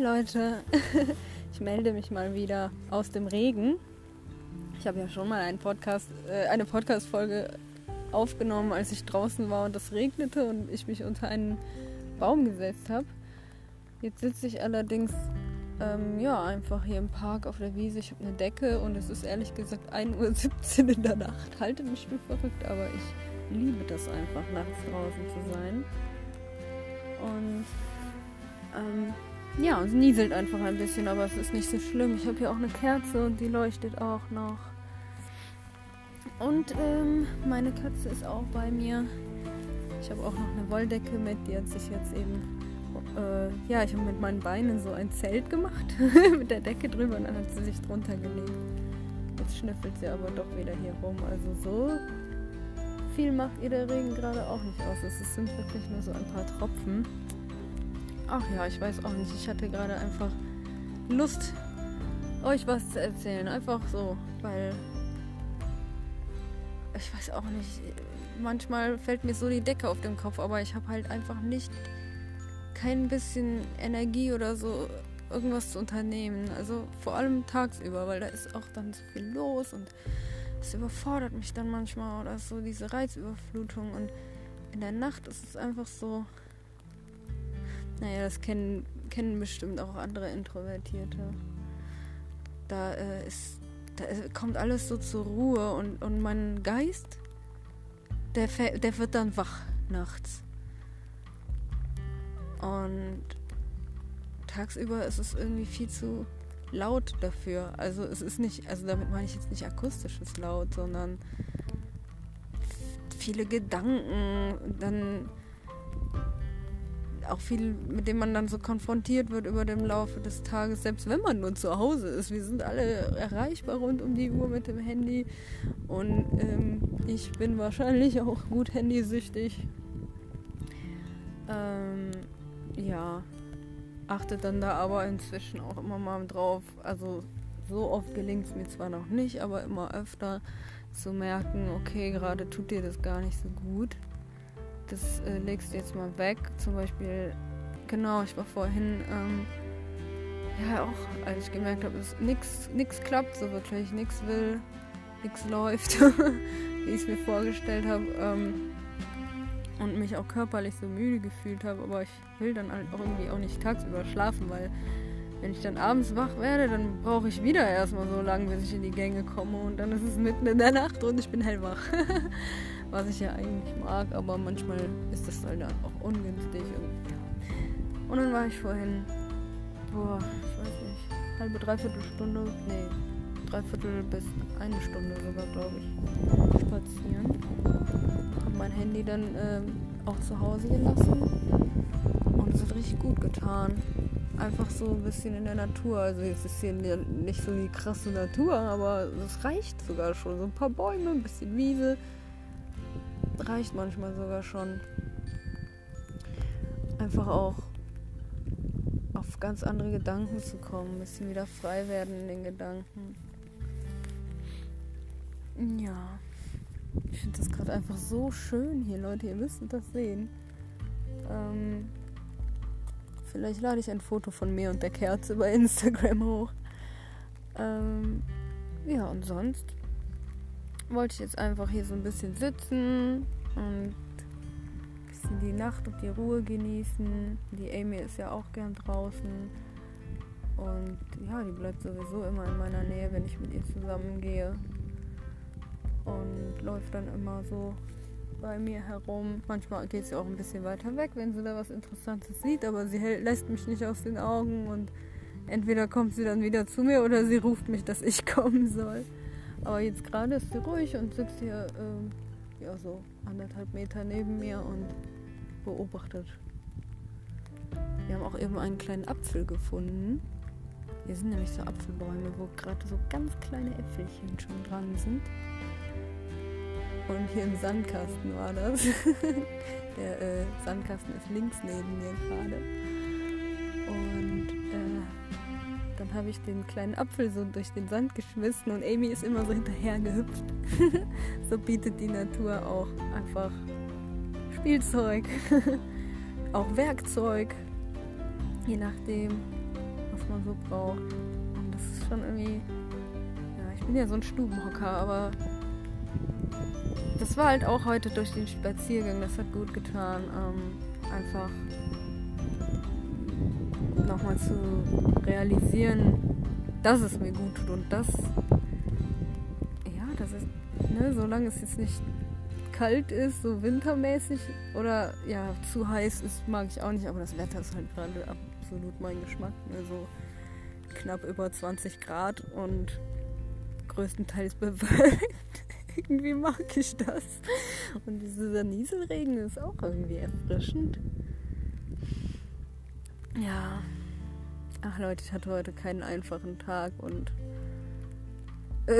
Leute, ich melde mich mal wieder aus dem Regen. Ich habe ja schon mal einen Podcast, äh, eine Podcast-Folge aufgenommen, als ich draußen war und es regnete und ich mich unter einen Baum gesetzt habe. Jetzt sitze ich allerdings ähm, ja, einfach hier im Park auf der Wiese. Ich habe eine Decke und es ist ehrlich gesagt 1.17 Uhr in der Nacht. Halte mich für verrückt, aber ich liebe das einfach, nachts draußen zu sein. Und ähm, ja, es nieselt einfach ein bisschen, aber es ist nicht so schlimm. Ich habe hier auch eine Kerze und die leuchtet auch noch. Und ähm, meine Katze ist auch bei mir. Ich habe auch noch eine Wolldecke mit, die hat sich jetzt eben. Äh, ja, ich habe mit meinen Beinen so ein Zelt gemacht mit der Decke drüber und dann hat sie sich drunter gelegt. Jetzt schnüffelt sie aber doch wieder hier rum. Also so viel macht ihr der Regen gerade auch nicht aus. Es sind wirklich nur so ein paar Tropfen. Ach ja, ich weiß auch nicht. Ich hatte gerade einfach Lust, euch was zu erzählen. Einfach so, weil ich weiß auch nicht. Manchmal fällt mir so die Decke auf den Kopf, aber ich habe halt einfach nicht kein bisschen Energie oder so irgendwas zu unternehmen. Also vor allem tagsüber, weil da ist auch dann so viel los und es überfordert mich dann manchmal oder so diese Reizüberflutung und in der Nacht ist es einfach so, naja, das kennen, kennen bestimmt auch andere Introvertierte. Da äh, ist, da kommt alles so zur Ruhe und, und mein Geist, der, der wird dann wach nachts. Und tagsüber ist es irgendwie viel zu laut dafür. Also es ist nicht, also damit meine ich jetzt nicht akustisches Laut, sondern viele Gedanken, dann auch viel, mit dem man dann so konfrontiert wird über den Laufe des Tages, selbst wenn man nur zu Hause ist. Wir sind alle erreichbar rund um die Uhr mit dem Handy und ähm, ich bin wahrscheinlich auch gut handysüchtig. Ähm, ja, achte dann da aber inzwischen auch immer mal drauf. Also so oft gelingt es mir zwar noch nicht, aber immer öfter zu merken, okay, gerade tut dir das gar nicht so gut das äh, legst du jetzt mal weg. Zum Beispiel, genau, ich war vorhin, ähm, ja auch, als ich gemerkt habe, dass nichts klappt, so wirklich, nichts will, nichts läuft, wie ich es mir vorgestellt habe. Ähm, und mich auch körperlich so müde gefühlt habe, aber ich will dann halt auch irgendwie auch nicht tagsüber schlafen, weil wenn ich dann abends wach werde, dann brauche ich wieder erstmal so lange, bis ich in die Gänge komme und dann ist es mitten in der Nacht und ich bin hellwach. was ich ja eigentlich mag, aber manchmal ist das halt auch ungünstig. Und, ja. und dann war ich vorhin, boah, ich weiß nicht, halbe, dreiviertel Stunde, nee, dreiviertel bis eine Stunde sogar, glaube ich, spazieren. Hab mein Handy dann ähm, auch zu Hause gelassen und es hat richtig gut getan. Einfach so ein bisschen in der Natur. Also es ist hier nicht so die krasse Natur, aber es reicht sogar schon. So ein paar Bäume, ein bisschen Wiese, reicht manchmal sogar schon. Einfach auch auf ganz andere Gedanken zu kommen, ein bisschen wieder frei werden in den Gedanken. Ja, ich finde das gerade einfach so schön hier, Leute. Ihr müsst das sehen. Ähm, vielleicht lade ich ein Foto von mir und der Kerze bei Instagram hoch. Ähm, ja, und sonst wollte ich jetzt einfach hier so ein bisschen sitzen und ein bisschen die Nacht und die Ruhe genießen. Die Amy ist ja auch gern draußen. Und ja, die bleibt sowieso immer in meiner Nähe, wenn ich mit ihr zusammengehe. Und läuft dann immer so bei mir herum. Manchmal geht sie auch ein bisschen weiter weg, wenn sie da was Interessantes sieht, aber sie hält, lässt mich nicht aus den Augen und entweder kommt sie dann wieder zu mir oder sie ruft mich, dass ich kommen soll. Aber jetzt gerade ist sie ruhig und sitzt hier äh, ja, so anderthalb Meter neben mir und beobachtet. Wir haben auch eben einen kleinen Apfel gefunden. Hier sind nämlich so Apfelbäume, wo gerade so ganz kleine Äpfelchen schon dran sind. Und hier im Sandkasten war das. Der äh, Sandkasten ist links neben mir gerade. Und dann habe ich den kleinen Apfel so durch den Sand geschmissen und Amy ist immer so hinterher gehüpft. so bietet die Natur auch einfach Spielzeug, auch Werkzeug, je nachdem. was man so braucht. Und das ist schon irgendwie. Ja, ich bin ja so ein Stubenhocker, aber das war halt auch heute durch den Spaziergang, das hat gut getan. Ähm, einfach nochmal zu realisieren, dass es mir gut tut und das, ja, das ist, ne, solange es jetzt nicht kalt ist, so wintermäßig oder ja, zu heiß ist, mag ich auch nicht, aber das Wetter ist halt gerade absolut mein Geschmack. Also knapp über 20 Grad und größtenteils bewölkt. irgendwie mag ich das. Und dieser Nieselregen ist auch irgendwie erfrischend. Ja. Ach Leute, ich hatte heute keinen einfachen Tag und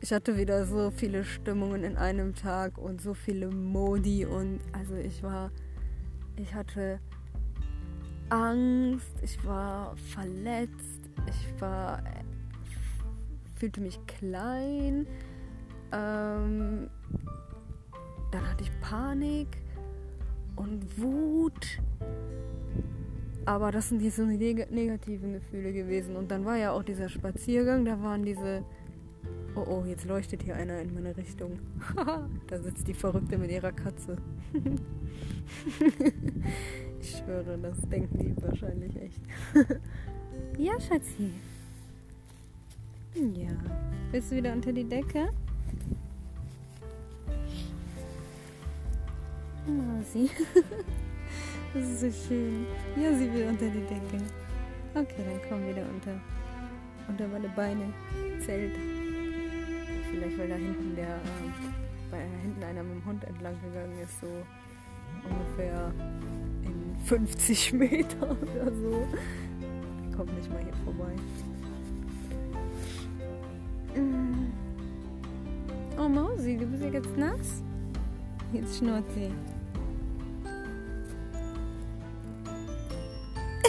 ich hatte wieder so viele Stimmungen in einem Tag und so viele Modi und also ich war, ich hatte Angst, ich war verletzt, ich war, fühlte mich klein, ähm, dann hatte ich Panik und Wut. Aber das sind diese negativen Gefühle gewesen. Und dann war ja auch dieser Spaziergang, da waren diese Oh oh, jetzt leuchtet hier einer in meine Richtung. da sitzt die Verrückte mit ihrer Katze. ich schwöre, das denken die wahrscheinlich echt. ja, Schatzi. Ja. Willst du wieder unter die Decke? Masi. das ist so schön. Ja, sie will unter die Decke. Okay, dann komm wieder unter. Unter meine Beine. Zelt. Vielleicht weil da hinten der, äh, weil hinten einer mit dem Hund entlang gegangen ist, so ungefähr in 50 Meter oder so. Kommt nicht mal hier vorbei. Mm. Oh Mausi, du bist ja jetzt nass. Jetzt schnurrt sie.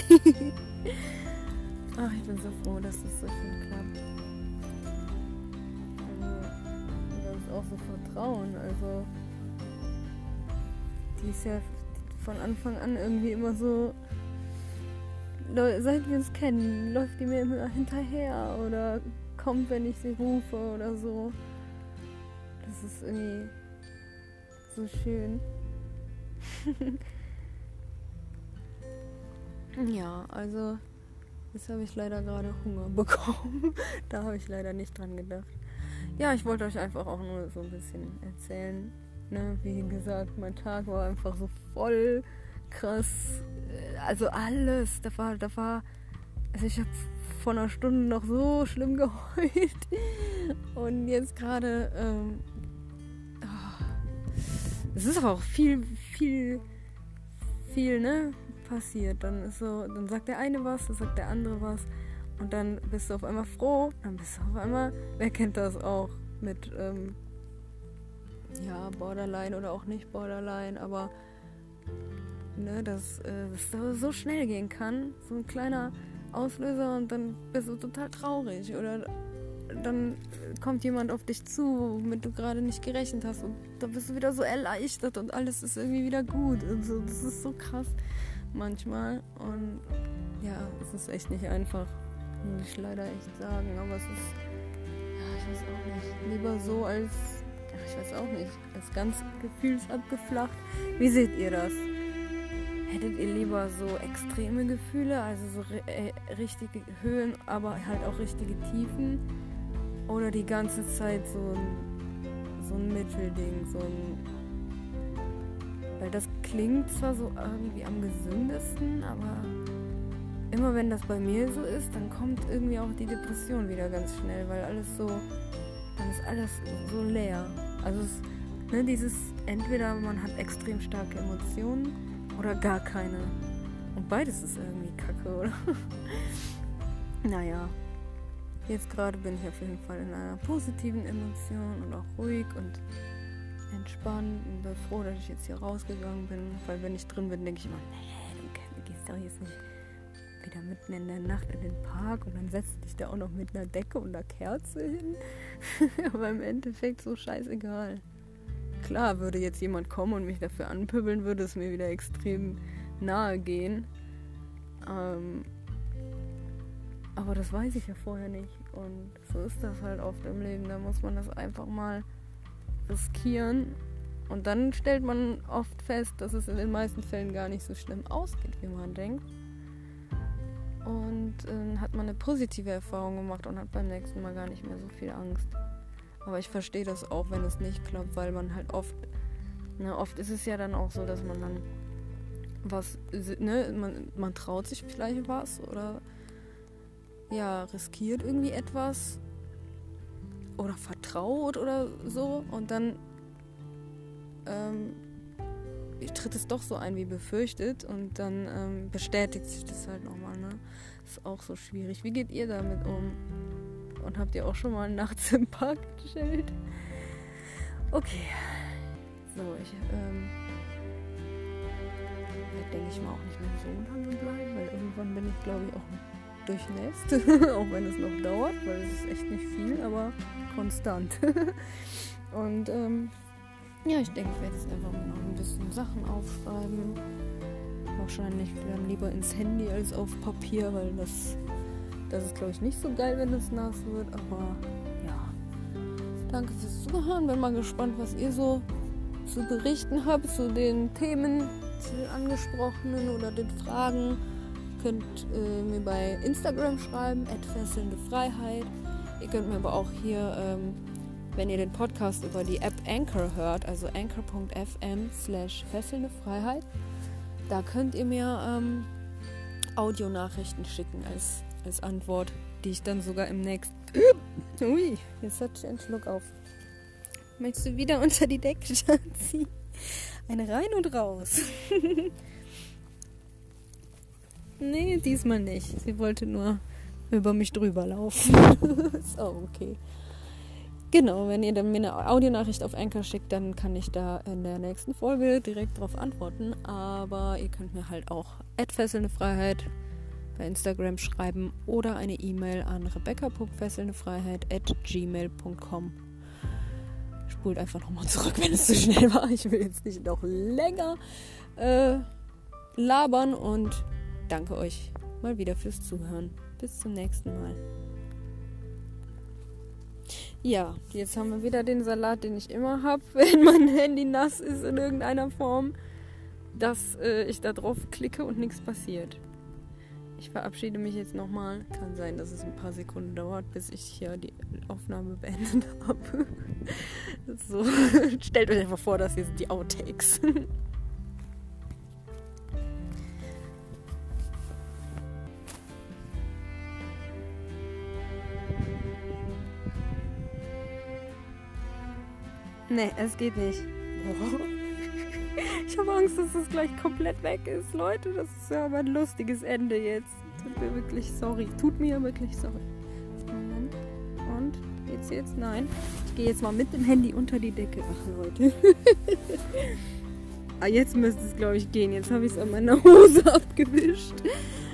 Ach, ich bin so froh, dass das so schön klappt. auch so vertrauen. Also die ist ja von Anfang an irgendwie immer so, seit wir uns kennen, läuft die mir immer hinterher oder kommt, wenn ich sie rufe oder so. Das ist irgendwie so schön. ja, also jetzt habe ich leider gerade Hunger bekommen. da habe ich leider nicht dran gedacht ja, ich wollte euch einfach auch nur so ein bisschen erzählen. Ne? Wie gesagt, mein Tag war einfach so voll krass. Also alles. Da war, da war. Also ich habe vor einer Stunde noch so schlimm geheult. Und jetzt gerade. Ähm, oh, es ist aber auch viel, viel, viel, ne? Passiert. Dann ist so, dann sagt der eine was, dann sagt der andere was. Und dann bist du auf einmal froh, dann bist du auf einmal, wer kennt das auch mit, ähm, ja, Borderline oder auch nicht Borderline, aber ne, dass äh, so schnell gehen kann, so ein kleiner Auslöser und dann bist du total traurig oder dann kommt jemand auf dich zu, womit du gerade nicht gerechnet hast und dann bist du wieder so erleichtert und alles ist irgendwie wieder gut und so, das ist so krass manchmal und ja, es ist echt nicht einfach muss ich leider echt sagen. Aber es ist, ja, ich weiß auch nicht. Lieber so als, ja, ich weiß auch nicht, als ganz gefühlsabgeflacht. Wie seht ihr das? Hättet ihr lieber so extreme Gefühle, also so äh, richtige Höhen, aber halt auch richtige Tiefen? Oder die ganze Zeit so ein, so ein Mittelding, so ein. Klingt zwar so irgendwie am gesündesten, aber immer wenn das bei mir so ist, dann kommt irgendwie auch die Depression wieder ganz schnell, weil alles so, dann ist alles so leer. Also es, ne, dieses, entweder man hat extrem starke Emotionen oder gar keine. Und beides ist irgendwie kacke, oder? naja, jetzt gerade bin ich auf jeden Fall in einer positiven Emotion und auch ruhig und entspannt und bin froh, dass ich jetzt hier rausgegangen bin, weil wenn ich drin bin, denke ich immer, nee, du gehst doch jetzt nicht wieder mitten in der Nacht in den Park und dann setzt dich da auch noch mit einer Decke und einer Kerze hin. Aber im Endeffekt so scheißegal. Klar, würde jetzt jemand kommen und mich dafür anpübbeln, würde es mir wieder extrem nahe gehen. Ähm, Aber das weiß ich ja vorher nicht. Und so ist das halt oft im Leben. Da muss man das einfach mal riskieren. Und dann stellt man oft fest, dass es in den meisten Fällen gar nicht so schlimm ausgeht, wie man denkt. Und äh, hat man eine positive Erfahrung gemacht und hat beim nächsten Mal gar nicht mehr so viel Angst. Aber ich verstehe das auch, wenn es nicht klappt, weil man halt oft, ne, oft ist es ja dann auch so, dass man dann was, ne, man, man traut sich vielleicht was oder ja, riskiert irgendwie etwas oder vertraut oder so und dann ähm, tritt es doch so ein wie befürchtet und dann ähm, bestätigt sich das halt nochmal, ne? Ist auch so schwierig. Wie geht ihr damit um? Und habt ihr auch schon mal nachts im Park gechillt? Okay. So, ich ähm, denke ich mal, auch nicht mehr so lange bleiben, weil irgendwann bin ich, glaube ich, auch durchnässt. auch wenn es noch dauert, weil es ist echt nicht viel, aber konstant. Und ähm, ja, ich denke, ich werde jetzt einfach mal noch ein bisschen Sachen aufschreiben. Wahrscheinlich dann lieber ins Handy als auf Papier, weil das, das ist, glaube ich, nicht so geil, wenn es nass wird. Aber ja, danke fürs Zuhören. Bin mal gespannt, was ihr so zu berichten habt zu den Themen, zu den angesprochenen oder den Fragen. Ihr könnt äh, mir bei Instagram schreiben, fesselnde Freiheit. Ihr könnt mir aber auch hier ähm, wenn ihr den Podcast über die App Anchor hört, also anchor.fm slash fesselnde Freiheit, da könnt ihr mir ähm, Audionachrichten schicken als, als Antwort, die ich dann sogar im nächsten... Ui, jetzt hat ich einen Schluck auf. Möchtest du wieder unter die Decke ziehen? Eine rein und raus. nee, diesmal nicht. Sie wollte nur über mich drüber laufen. Ist auch okay. Genau, wenn ihr dann mir eine Audionachricht auf Anchor schickt, dann kann ich da in der nächsten Folge direkt darauf antworten. Aber ihr könnt mir halt auch fesselnde Freiheit bei Instagram schreiben oder eine E-Mail an rebecca.fesselndefreiheit at gmail.com. Spult einfach nochmal zurück, wenn es zu schnell war. Ich will jetzt nicht noch länger äh, labern und danke euch mal wieder fürs Zuhören. Bis zum nächsten Mal. Ja, jetzt haben wir wieder den Salat, den ich immer habe, wenn mein Handy nass ist in irgendeiner Form, dass äh, ich da drauf klicke und nichts passiert. Ich verabschiede mich jetzt nochmal. Kann sein, dass es ein paar Sekunden dauert, bis ich hier die Aufnahme beendet habe. so, stellt euch einfach vor, dass jetzt die Outtakes. Nee, es geht nicht. Ich habe Angst, dass es gleich komplett weg ist. Leute, das ist ja aber ein lustiges Ende jetzt. Tut mir wirklich sorry. Tut mir wirklich sorry. Moment. Und? Geht's jetzt? Nein. Ich gehe jetzt mal mit dem Handy unter die Decke. Ach, Leute. ah, jetzt müsste es, glaube ich, gehen. Jetzt habe ich es an meiner Hose abgewischt.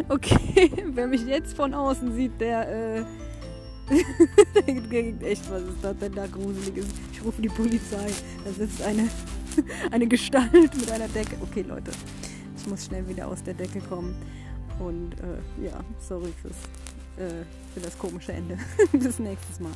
Okay, wer mich jetzt von außen sieht, der, äh, Echt, was ist das denn da Gruseliges? Ich rufe die Polizei. Da sitzt eine, eine Gestalt mit einer Decke. Okay, Leute, ich muss schnell wieder aus der Decke kommen. Und äh, ja, sorry fürs, äh, für das komische Ende. Bis nächstes Mal.